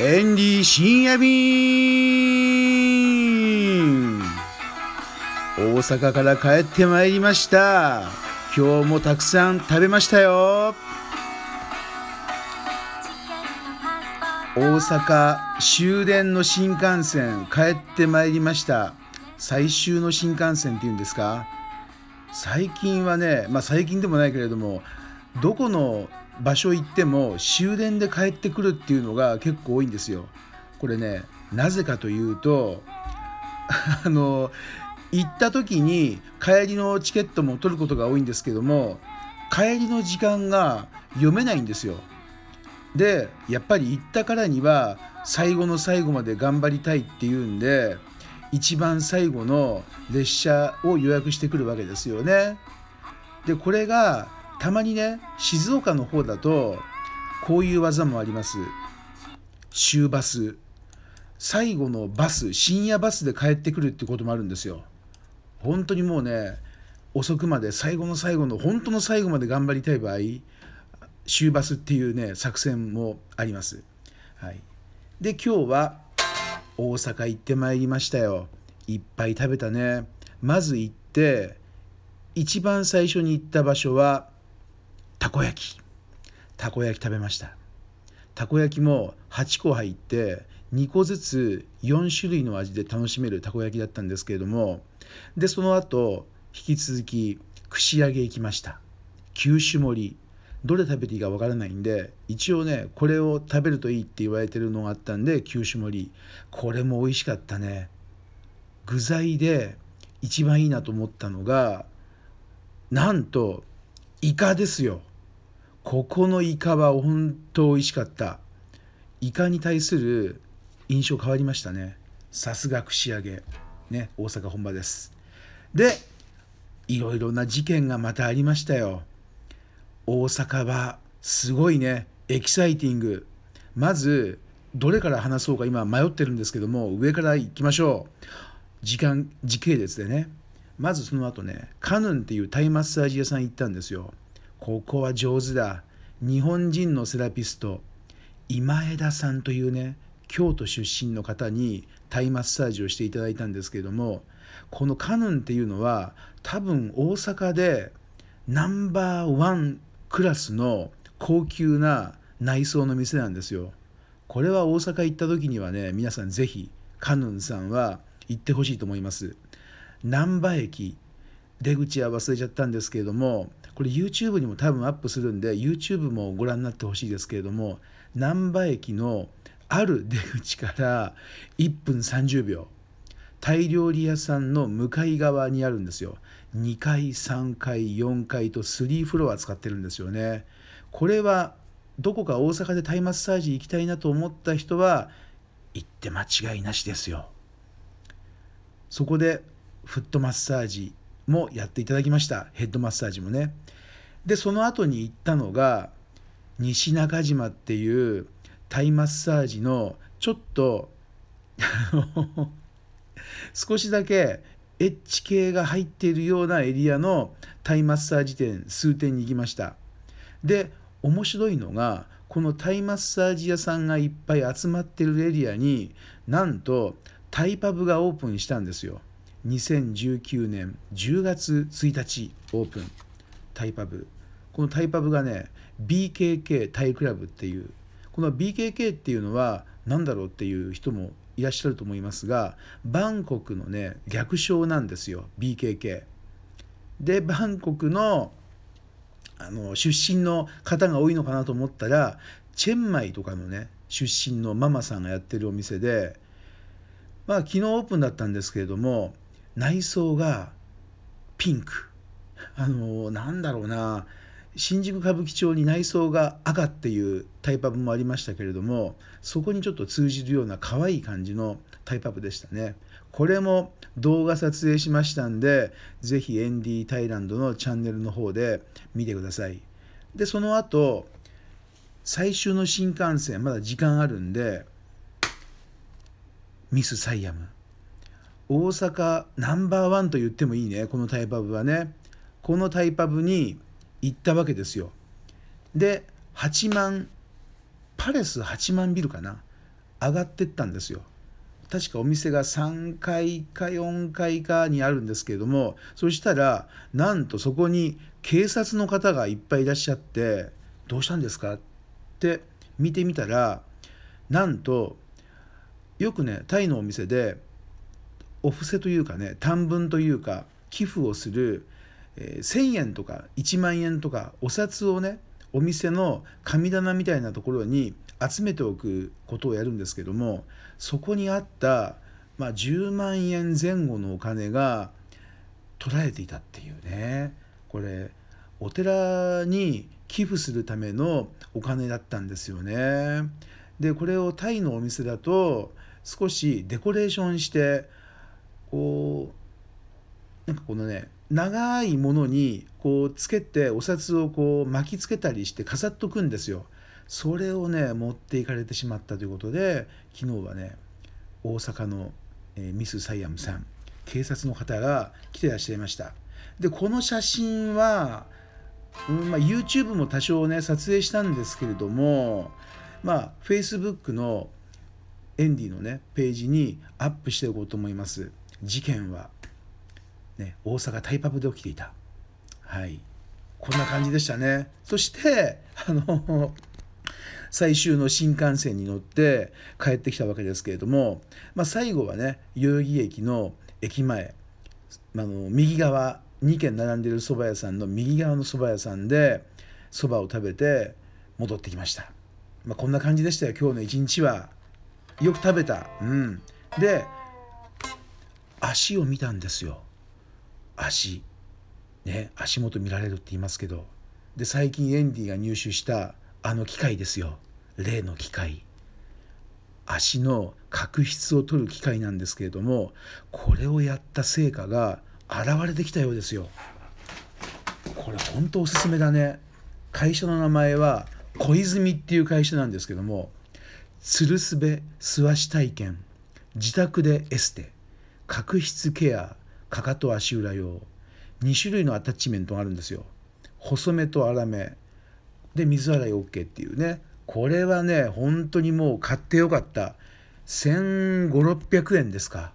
エンディ深夜便大阪から帰ってまいりました。今日もたくさん食べましたよ。大阪終電の新幹線帰ってまいりました。最終の新幹線っていうんですか？最近はねまあ最近でもないけれどもどこの場所行っても終電で帰ってくるっていうのが結構多いんですよ。これねなぜかというと あの行った時に帰りのチケットも取ることが多いんですけども帰りの時間が読めないんですよ。でやっぱり行ったからには最後の最後まで頑張りたいっていうんで一番最後の列車を予約してくるわけですよね。でこれがたまにね静岡の方だとこういう技もあります。終バス。最後のバス深夜バスで帰ってくるってこともあるんですよ。本当にもうね遅くまで最後の最後の本当の最後まで頑張りたい場合終バスっていうね作戦もあります、はい、で今日は大阪行ってまいりましたよ。いっぱい食べたね。まず行って一番最初に行った場所はたこ焼き。たこ焼き食べました。たこ焼きも8個入って2個ずつ4種類の味で楽しめるたこ焼きだったんですけれどもでその後引き続き串揚げ行きました。9種盛り。どれ食べていいかわからないんで一応ねこれを食べるといいって言われてるのがあったんで9種盛り。これも美味しかったね。具材で一番いいなと思ったのがなんとイカですよ。ここのイカは本当美味しかった。イカに対する印象変わりましたね。さすが串揚げ。ね大阪本場です。でいろいろな事件がまたありましたよ。大阪はすごいね。エキサイティング。まずどれから話そうか今迷ってるんですけども上から行きましょう。時間時系列でね。まずその後ねカヌンっていうタイマッサージ屋さん行ったんですよ。ここは上手だ日本人のセラピスト今枝さんというね京都出身の方にタイマッサージをしていただいたんですけれどもこのカヌンっていうのは多分大阪でナンバーワンクラスの高級な内装の店なんですよ。これは大阪行った時にはね皆さん是非カヌンさんは行ってほしいと思います。難波駅出口は忘れちゃったんですけれどもこれ YouTube にも多分アップするんで YouTube もご覧になってほしいですけれども難波駅のある出口から1分30秒タイ料理屋さんの向かい側にあるんですよ。2階3階4階と3フロア使ってるんですよね。これはどこか大阪でタイマッサージ行きたいなと思った人は行って間違いなしですよ。そこでフットマッサージもやっていただきました。ヘッドマッサージもね。でその後に行ったのが西中島っていうタイマッサージのちょっと少しだけエッジ系が入っているようなエリアのタイマッサージ店数店に行きました。で面白いのがこのタイマッサージ屋さんがいっぱい集まってるエリアになんとタイパブがオープンしたんですよ。2019年10月1日オープン。タイパブ。このタイパブがね BKK タイクラブっていう。この BKK っていうのは何だろうっていう人もいらっしゃると思いますがバンコクのね略称なんですよ BKK。でバンコクのあの出身の方が多いのかなと思ったらチェンマイとかのね出身のママさんがやってるお店でまあ昨日オープンだったんですけれども内装がピンク。あのなんだろうな。新宿歌舞伎町に内装が赤っていうタイパブもありましたけれどもそこにちょっと通じるような可愛い感じのタイパブでしたね。これも動画撮影しましたんで是非エンディータイランドのチャンネルの方で見てください。でその後最終の新幹線まだ時間あるんでミス・サイアム。大阪ナンバーワンと言ってもいいねこのタイパブはねこのタイパブに行ったわけですよ。で8万パレス8万ビルかな上がってったんですよ。確かお店が3階か4階かにあるんですけれどもそしたらなんとそこに警察の方がいっぱいいらっしゃって「どうしたんですか?」って見てみたらなんとよくねタイのお店でお布施というかね短文というか寄付をする、えー、1,000円とか1万円とかお札をねお店の神棚みたいなところに集めておくことをやるんですけどもそこにあった、まあ、10万円前後のお金が取られていたっていうねこれお寺に寄付するためのお金だったんですよね。でこれをタイのお店だと少しデコレーションしてこうなんかこのね長いものにこうつけてお札をこう巻きつけたりして飾っとくんですよ。それをね持っていかれてしまったということで昨日はね大阪の、え、ミス・サイアムさん警察の方が来てらっしゃいました。でこの写真は、うんまあ、YouTube も多少ね撮影したんですけれどもまあ Facebook のエンディのねページにアップしておこうと思います事件は、ね、大阪タイパブで起きていた。はい。こんな感じでしたね。そしてあの最終の新幹線に乗って帰ってきたわけですけれども、まあ、最後はね代々木駅の駅前あの右側2軒並んでる蕎麦屋さんの右側の蕎麦屋さんで蕎麦を食べて戻ってきました、まあ、こんな感じでしたよ。今日の一日は。よく食べた。うん。で足を見たんですよ。足。ね足元見られるって言いますけど。で最近エンディが入手したあの機械ですよ。例の機械。足の角質を取る機械なんですけれどもこれをやった成果が現れてきたようですよ。これ本当おすすめだね。会社の名前は小泉っていう会社なんですけどもつるすべ素足体験。自宅でエステ。角質ケアかかと足裏用。2種類のアタッチメントがあるんですよ。細めと粗め。で水洗い OK っていうね。これはね本当にもう買ってよかった。1500600円ですか。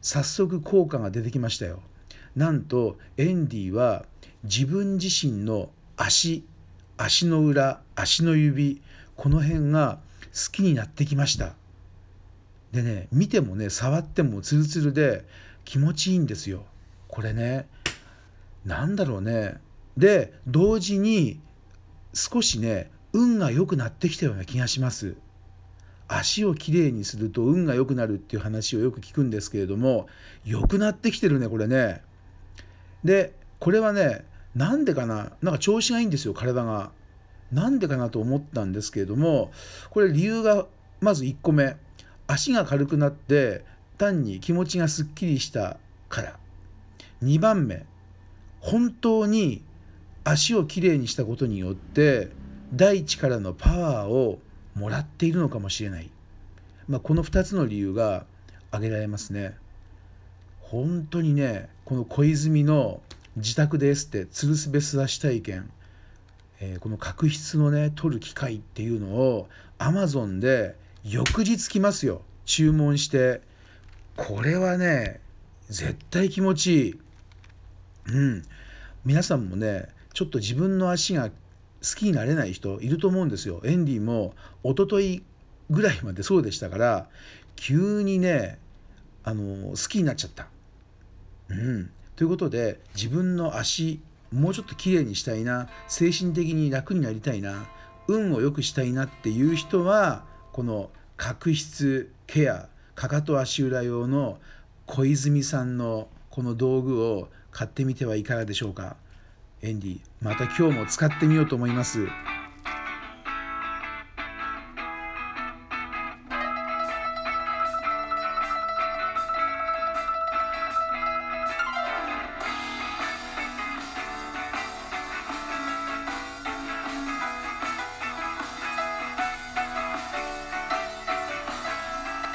早速効果が出てきましたよ。なんとエンディは自分自身の足足の裏足の指この辺が好きになってきました。でね見てもね触ってもツルツルで気持ちいいんですよ。これね何だろうね。で同時に少しね運が良くなってきたような気がします。足をきれいにすると運が良くなるっていう話をよく聞くんですけれども良くなってきてるねこれね。でこれはねなんでかな？なんか調子がいいんですよ体が。なんでかなと思ったんですけれどもこれ理由がまず1個目。足が軽くなって単に気持ちがすっきりしたから。2番目本当に足をきれいにしたことによって大地からのパワーをもらっているのかもしれない、まあ、この2つの理由が挙げられますね。本当にねこの小泉の自宅でエステつるすべす足体験えー、この角質のね取る機械っていうのをアマゾンで翌日来ますよ。注文して。これはね絶対気持ちいい。うん。皆さんもねちょっと自分の足が好きになれない人いると思うんですよ。エンディも一昨日ぐらいまでそうでしたから急にねあの好きになっちゃった。うん。ということで自分の足もうちょっと綺麗にしたいな。精神的に楽になりたいな。運を良くしたいなっていう人はこの角質ケアかかと足裏用の小泉さんのこの道具を買ってみてはいかがでしょうか？エンディまた今日も使ってみようと思います。